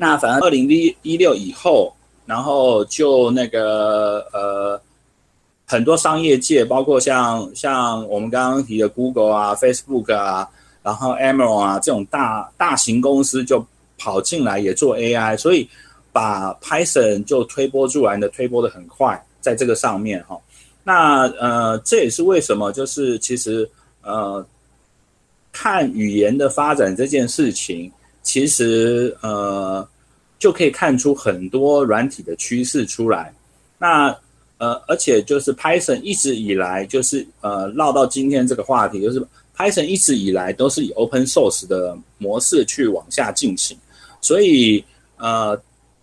那反而二零一六以后，然后就那个呃，很多商业界，包括像像我们刚刚提的 Google 啊、Facebook 啊，然后 Amazon 啊这种大大型公司就跑进来也做 AI，所以把 Python 就推波助澜的推波的很快，在这个上面哈。那呃，这也是为什么就是其实呃，看语言的发展这件事情。其实呃，就可以看出很多软体的趋势出来。那呃，而且就是 Python 一直以来就是呃，绕到今天这个话题，就是 Python 一直以来都是以 Open Source 的模式去往下进行。所以呃，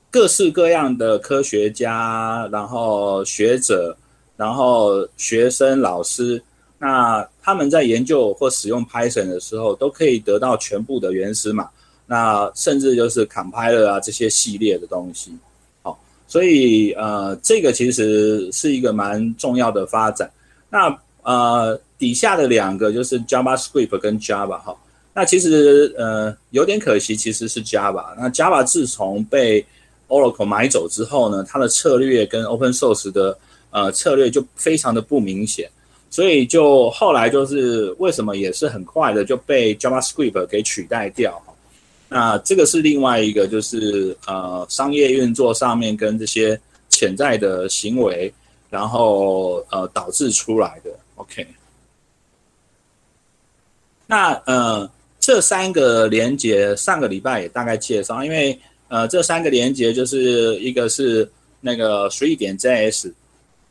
各式各样的科学家，然后学者，然后学生、老师，那他们在研究或使用 Python 的时候，都可以得到全部的原始码。那甚至就是 compiler 啊这些系列的东西，好，所以呃这个其实是一个蛮重要的发展。那呃底下的两个就是 JavaScript 跟 Java 哈，那其实呃有点可惜，其实是 Java。那 Java 自从被 Oracle 买走之后呢，它的策略跟 Open Source 的呃策略就非常的不明显，所以就后来就是为什么也是很快的就被 JavaScript 给取代掉。那这个是另外一个，就是呃商业运作上面跟这些潜在的行为，然后呃导致出来的。OK，那呃这三个连接上个礼拜也大概介绍，因为呃这三个连接就是一个是那个水点 JS，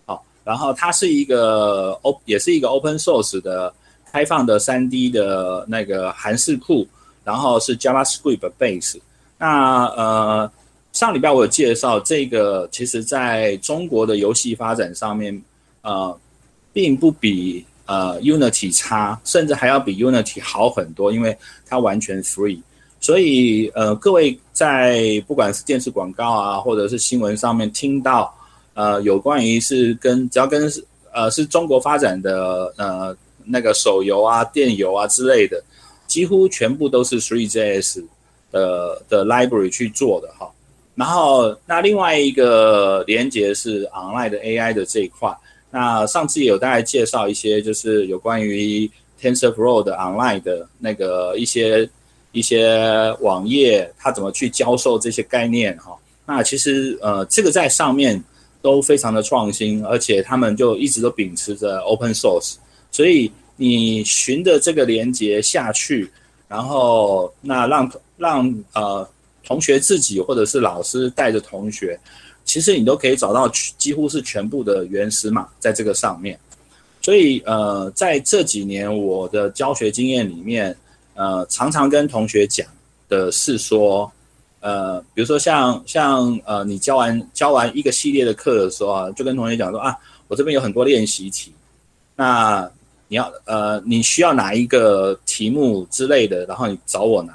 好，然后它是一个 O 也是一个 Open Source 的开放的 3D 的那个韩式库。然后是 JavaScript base，那呃上礼拜我有介绍这个，其实在中国的游戏发展上面，呃，并不比呃 Unity 差，甚至还要比 Unity 好很多，因为它完全 free。所以呃各位在不管是电视广告啊，或者是新闻上面听到呃有关于是跟只要跟呃是中国发展的呃那个手游啊、电游啊之类的。几乎全部都是 Three.js 的的 library 去做的哈，然后那另外一个连接是 online 的 AI 的这一块。那上次也有大概介绍一些，就是有关于 TensorFlow 的 online 的那个一些一些网页，它怎么去教授这些概念哈。那其实呃这个在上面都非常的创新，而且他们就一直都秉持着 open source，所以。你循着这个连接下去，然后那让让呃同学自己或者是老师带着同学，其实你都可以找到几乎是全部的原始码在这个上面。所以呃在这几年我的教学经验里面，呃常常跟同学讲的是说，呃比如说像像呃你教完教完一个系列的课的时候啊，就跟同学讲说啊，我这边有很多练习题，那。你要呃，你需要哪一个题目之类的，然后你找我拿。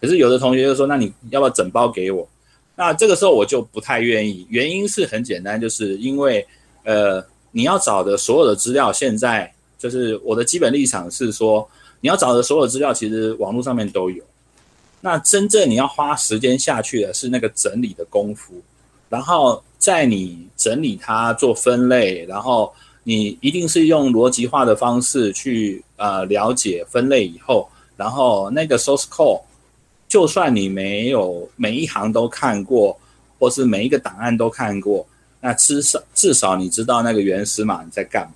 可是有的同学就说，那你要不要整包给我？那这个时候我就不太愿意，原因是很简单，就是因为呃，你要找的所有的资料，现在就是我的基本立场是说，你要找的所有资料，其实网络上面都有。那真正你要花时间下去的是那个整理的功夫，然后在你整理它做分类，然后。你一定是用逻辑化的方式去呃了解分类以后，然后那个 source code，就算你没有每一行都看过，或是每一个档案都看过，那至少至少你知道那个原始码你在干嘛。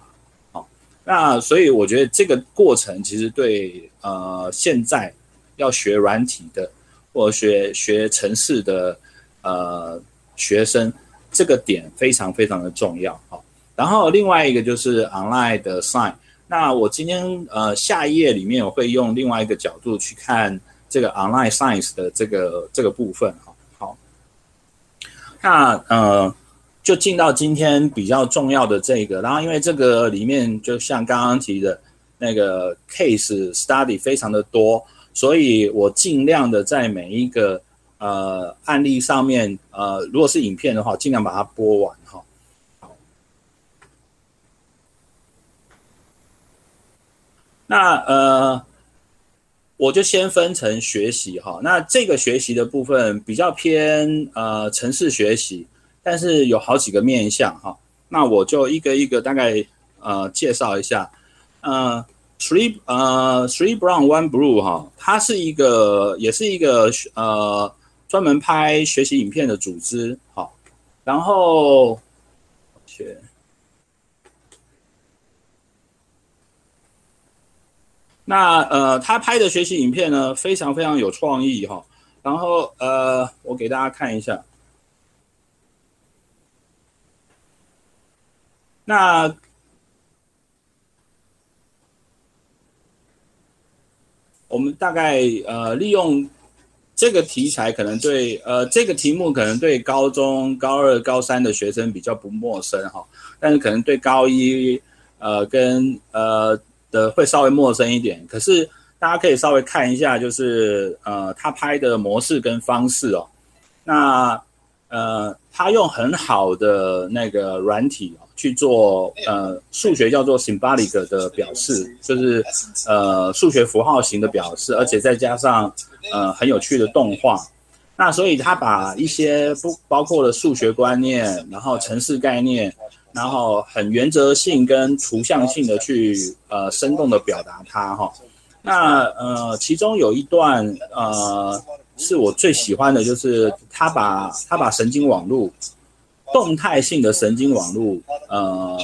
好，那所以我觉得这个过程其实对呃现在要学软体的或学学程式的呃学生，这个点非常非常的重要。好。然后另外一个就是 online 的 sign。那我今天呃下一页里面我会用另外一个角度去看这个 online science 的这个这个部分哈。好，那呃就进到今天比较重要的这个，然后因为这个里面就像刚刚提的那个 case study 非常的多，所以我尽量的在每一个呃案例上面呃如果是影片的话，尽量把它播完哈。那呃，我就先分成学习哈，那这个学习的部分比较偏呃城市学习，但是有好几个面向哈，那我就一个一个大概呃介绍一下，呃，three 呃 three brown one blue 哈，它是一个也是一个呃专门拍学习影片的组织好，然后切。那呃，他拍的学习影片呢，非常非常有创意哈。然后呃，我给大家看一下。那我们大概呃，利用这个题材，可能对呃这个题目可能对高中高二、高三的学生比较不陌生哈，但是可能对高一呃跟呃。的会稍微陌生一点，可是大家可以稍微看一下，就是呃，他拍的模式跟方式哦。那呃，他用很好的那个软体去做呃数学叫做 symbolic 的表示，就是呃数学符号型的表示，而且再加上呃很有趣的动画。那所以他把一些不包括了数学观念，然后城市概念。然后很原则性跟图像性的去呃生动的表达它哈，那呃其中有一段呃是我最喜欢的，就是他把他把神经网络动态性的神经网络呃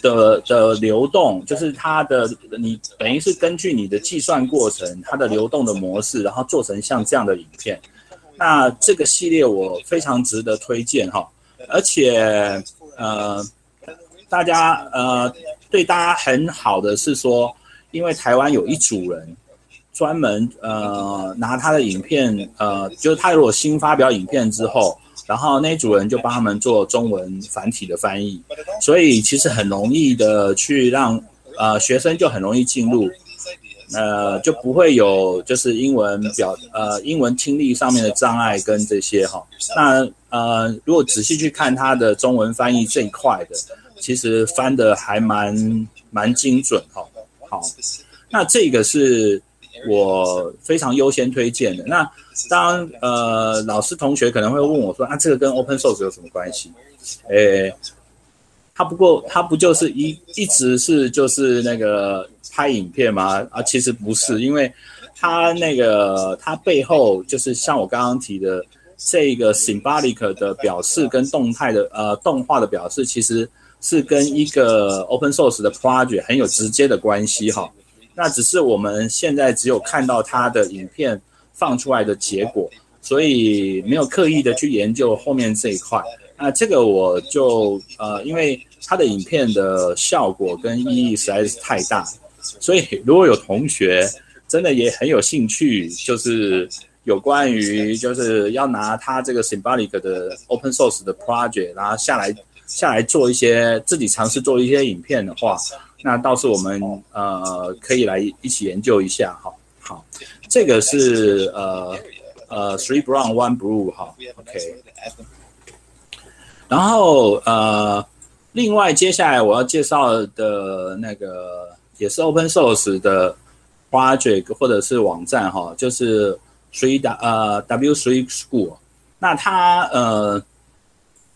的的流动，就是它的你等于是根据你的计算过程，它的流动的模式，然后做成像这样的影片。那这个系列我非常值得推荐哈，而且。呃，大家呃，对大家很好的是说，因为台湾有一组人专门呃拿他的影片呃，就是他如果新发表影片之后，然后那组人就帮他们做中文繁体的翻译，所以其实很容易的去让呃学生就很容易进入。呃，就不会有就是英文表呃英文听力上面的障碍跟这些哈。那呃，如果仔细去看它的中文翻译这一块的，其实翻的还蛮蛮精准哈。好，那这个是我非常优先推荐的。那当呃老师同学可能会问我说啊，这个跟 Open Source 有什么关系？诶。他不过，他不就是一一直是就是那个拍影片吗？啊，其实不是，因为他那个他背后就是像我刚刚提的这个 symbolic 的表示跟动态的呃动画的表示，其实是跟一个 open source 的 project 很有直接的关系哈。那只是我们现在只有看到他的影片放出来的结果，所以没有刻意的去研究后面这一块。那这个我就呃，因为它的影片的效果跟意义实在是太大，所以如果有同学真的也很有兴趣，就是有关于就是要拿它这个 symbolic 的 open source 的 project，然后下来下来做一些自己尝试做一些影片的话，那倒是我们呃可以来一起研究一下哈。好，这个是呃呃 three brown one blue 哈，OK。然后呃，另外接下来我要介绍的那个也是 open source 的 project 或者是网站哈，就是 three 呃 W three School。那它呃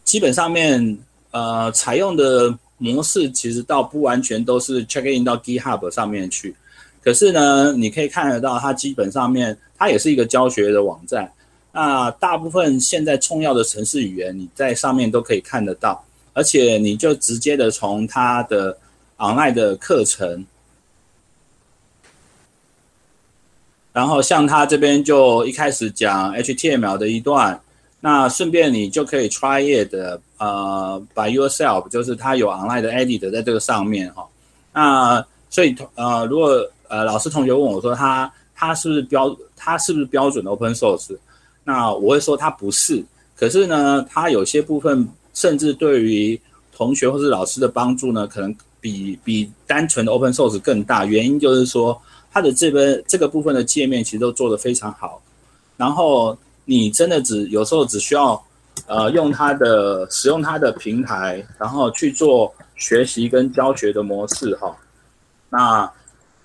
基本上面呃采用的模式其实倒不完全都是 check in 到 GitHub 上面去，可是呢，你可以看得到它基本上面它也是一个教学的网站。那大部分现在重要的城市语言，你在上面都可以看得到，而且你就直接的从它的 online 的课程，然后像他这边就一开始讲 HTML 的一段，那顺便你就可以 try it 的呃 by yourself，就是他有 online 的 edit 在这个上面哈。那所以呃如果呃老师同学问我说他他是不是标他是不是标准的 open source？那我会说它不是，可是呢，它有些部分甚至对于同学或是老师的帮助呢，可能比比单纯的 open source 更大。原因就是说，它的这边这个部分的界面其实都做得非常好。然后你真的只有时候只需要呃用它的使用它的平台，然后去做学习跟教学的模式哈，那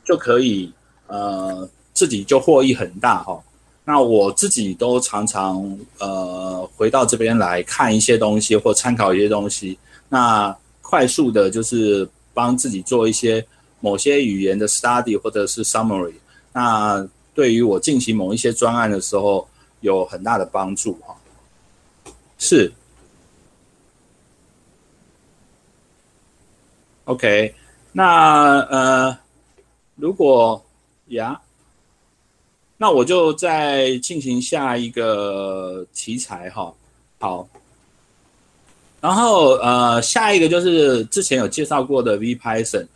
就可以呃。自己就获益很大哈。那我自己都常常呃回到这边来看一些东西或参考一些东西，那快速的就是帮自己做一些某些语言的 study 或者是 summary，那对于我进行某一些专案的时候有很大的帮助哈。是，OK，那呃如果呀。那我就再进行下一个题材哈，好，然后呃下一个就是之前有介绍过的 VPython，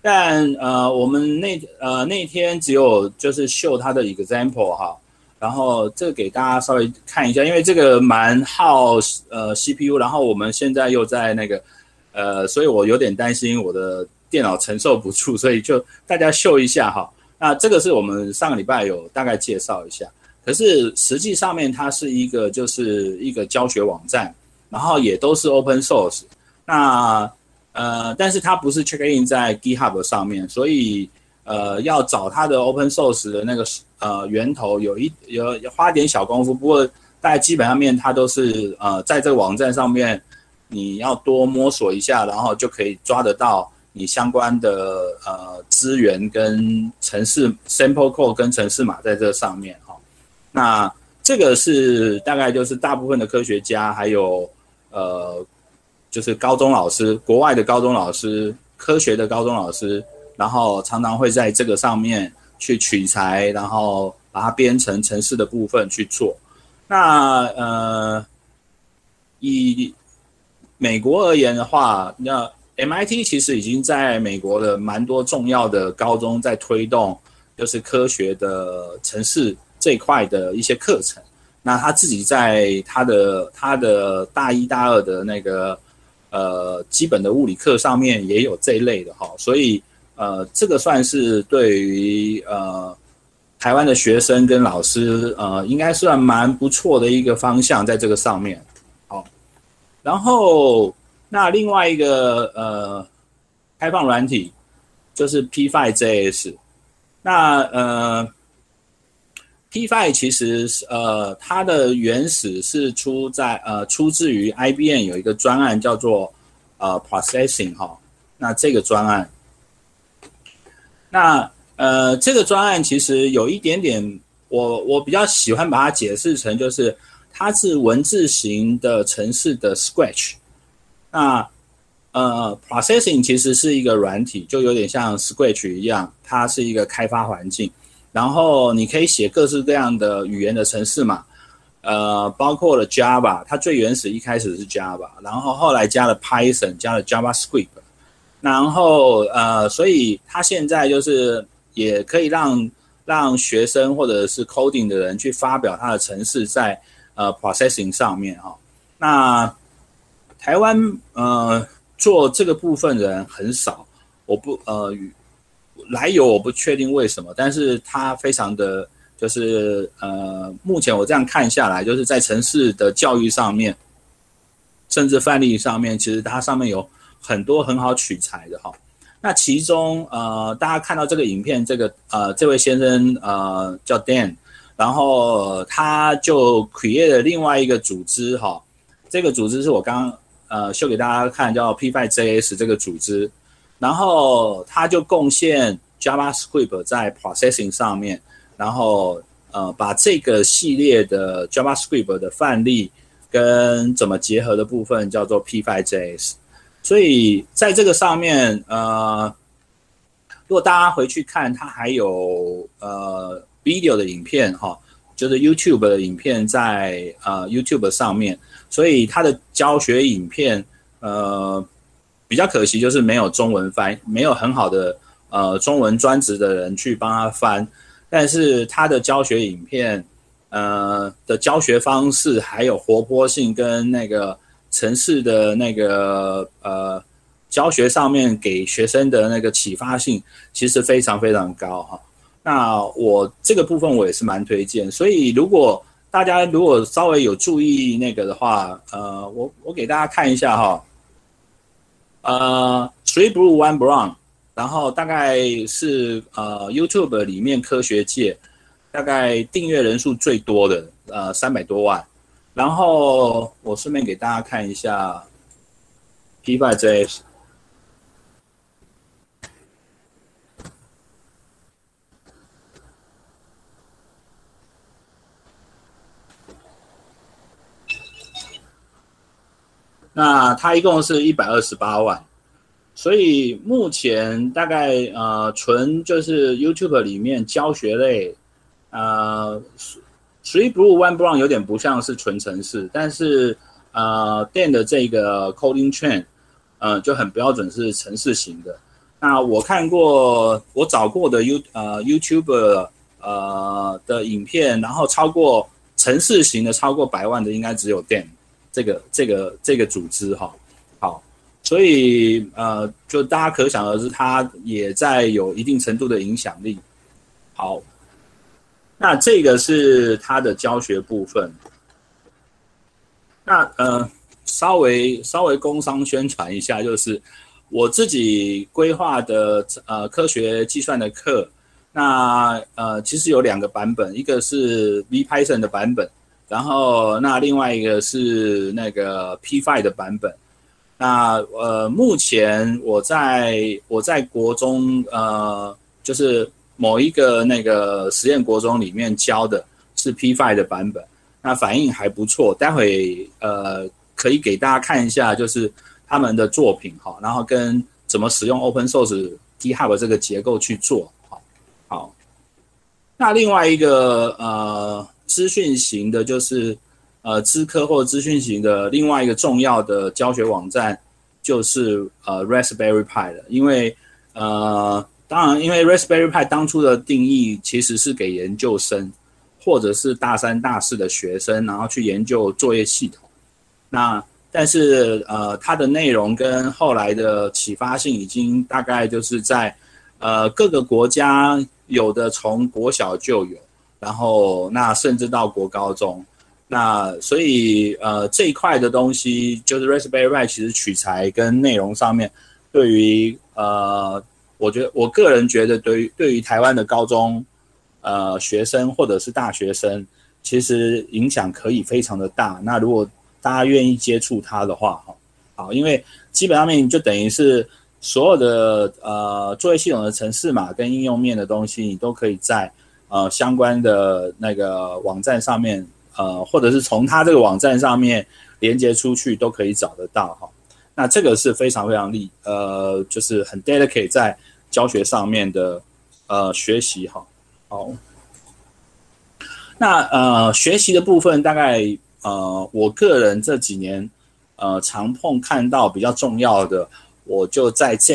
但呃我们那呃那天只有就是秀它的 example 哈，然后这个给大家稍微看一下，因为这个蛮耗呃 CPU，然后我们现在又在那个呃，所以我有点担心我的电脑承受不住，所以就大家秀一下哈。那这个是我们上个礼拜有大概介绍一下，可是实际上面它是一个就是一个教学网站，然后也都是 open source。那呃，但是它不是 check in 在 GitHub 上面，所以呃要找它的 open source 的那个呃源头有一有花点小功夫。不过大概基本上面它都是呃在这个网站上面，你要多摸索一下，然后就可以抓得到。你相关的呃资源跟程式 sample code 跟程式码在这上面哈，那这个是大概就是大部分的科学家还有呃就是高中老师，国外的高中老师，科学的高中老师，然后常常会在这个上面去取材，然后把它编成程式的部分去做。那呃以美国而言的话，那 MIT 其实已经在美国的蛮多重要的高中在推动，就是科学的城市这一块的一些课程。那他自己在他的他的大一大二的那个呃基本的物理课上面也有这一类的哈，所以呃这个算是对于呃台湾的学生跟老师呃应该算蛮不错的一个方向在这个上面。好，然后。那另外一个呃，开放软体就是 P5JS。那呃，P5 其实是呃，它的原始是出在呃，出自于 IBM 有一个专案叫做呃 Processing 哈。那这个专案，那呃，这个专案其实有一点点，我我比较喜欢把它解释成就是它是文字型的程式的 Scratch。那呃，processing 其实是一个软体，就有点像 Scratch 一样，它是一个开发环境。然后你可以写各式各样的语言的程式嘛，呃，包括了 Java，它最原始一开始是 Java，然后后来加了 Python，加了 JavaScript，然后呃，所以它现在就是也可以让让学生或者是 coding 的人去发表他的程式在呃 processing 上面哈、那。台湾呃做这个部分人很少，我不呃来由我不确定为什么，但是他非常的就是呃目前我这样看下来，就是在城市的教育上面，甚至范例上面，其实它上面有很多很好取材的哈。那其中呃大家看到这个影片，这个呃这位先生呃叫 Dan，然后他就 create 了另外一个组织哈，这个组织是我刚。呃，秀给大家看，叫 P5JS 这个组织，然后他就贡献 JavaScript 在 processing 上面，然后呃，把这个系列的 JavaScript 的范例跟怎么结合的部分叫做 P5JS。所以在这个上面，呃，如果大家回去看，它还有呃 video 的影片哈，就是 YouTube 的影片在呃 YouTube 上面。所以他的教学影片，呃，比较可惜就是没有中文翻，没有很好的呃中文专职的人去帮他翻。但是他的教学影片，呃的教学方式还有活泼性跟那个城市的那个呃教学上面给学生的那个启发性，其实非常非常高哈。那我这个部分我也是蛮推荐。所以如果大家如果稍微有注意那个的话，呃，我我给大家看一下哈，呃，three blue one brown，然后大概是呃 YouTube 里面科学界大概订阅人数最多的，呃，三百多万。然后我顺便给大家看一下 P5JS。那它一共是一百二十八万，所以目前大概呃纯就是 YouTube 里面教学类，呃，Three Blue One Brown 有点不像是纯程式，但是呃 Dan 的这个 Coding Train，呃就很标准是程式型的。那我看过我找过的 You 呃 YouTube 呃的影片，然后超过程式型的超过百万的应该只有 Dan。这个这个这个组织哈，好，所以呃，就大家可想而知，它也在有一定程度的影响力。好，那这个是它的教学部分。那呃，稍微稍微工商宣传一下，就是我自己规划的呃科学计算的课，那呃其实有两个版本，一个是 VPython 的版本。然后，那另外一个是那个 P5 的版本。那呃，目前我在我在国中呃，就是某一个那个实验国中里面教的是 P5 的版本，那反应还不错。待会呃可以给大家看一下，就是他们的作品哈，然后跟怎么使用 Open Source GitHub 这个结构去做。好，好。那另外一个呃。资讯型的，就是呃，资科或资讯型的另外一个重要的教学网站，就是呃，Raspberry Pi 了。因为呃，当然，因为 Raspberry Pi 当初的定义其实是给研究生或者是大三、大四的学生，然后去研究作业系统。那但是呃，它的内容跟后来的启发性已经大概就是在呃各个国家有的从国小就有。然后，那甚至到国高中，那所以呃这一块的东西，就是 Raspberry Pi 其实取材跟内容上面，对于呃，我觉得我个人觉得，对于对于台湾的高中呃学生或者是大学生，其实影响可以非常的大。那如果大家愿意接触它的话，哈，好，因为基本上面就等于是所有的呃作业系统的程式码跟应用面的东西，你都可以在。呃，相关的那个网站上面，呃，或者是从他这个网站上面连接出去，都可以找得到哈。那这个是非常非常厉，呃，就是很 dedicate 在教学上面的呃学习哈。好，那呃学习的部分，大概呃我个人这几年呃常碰看到比较重要的，我就在这。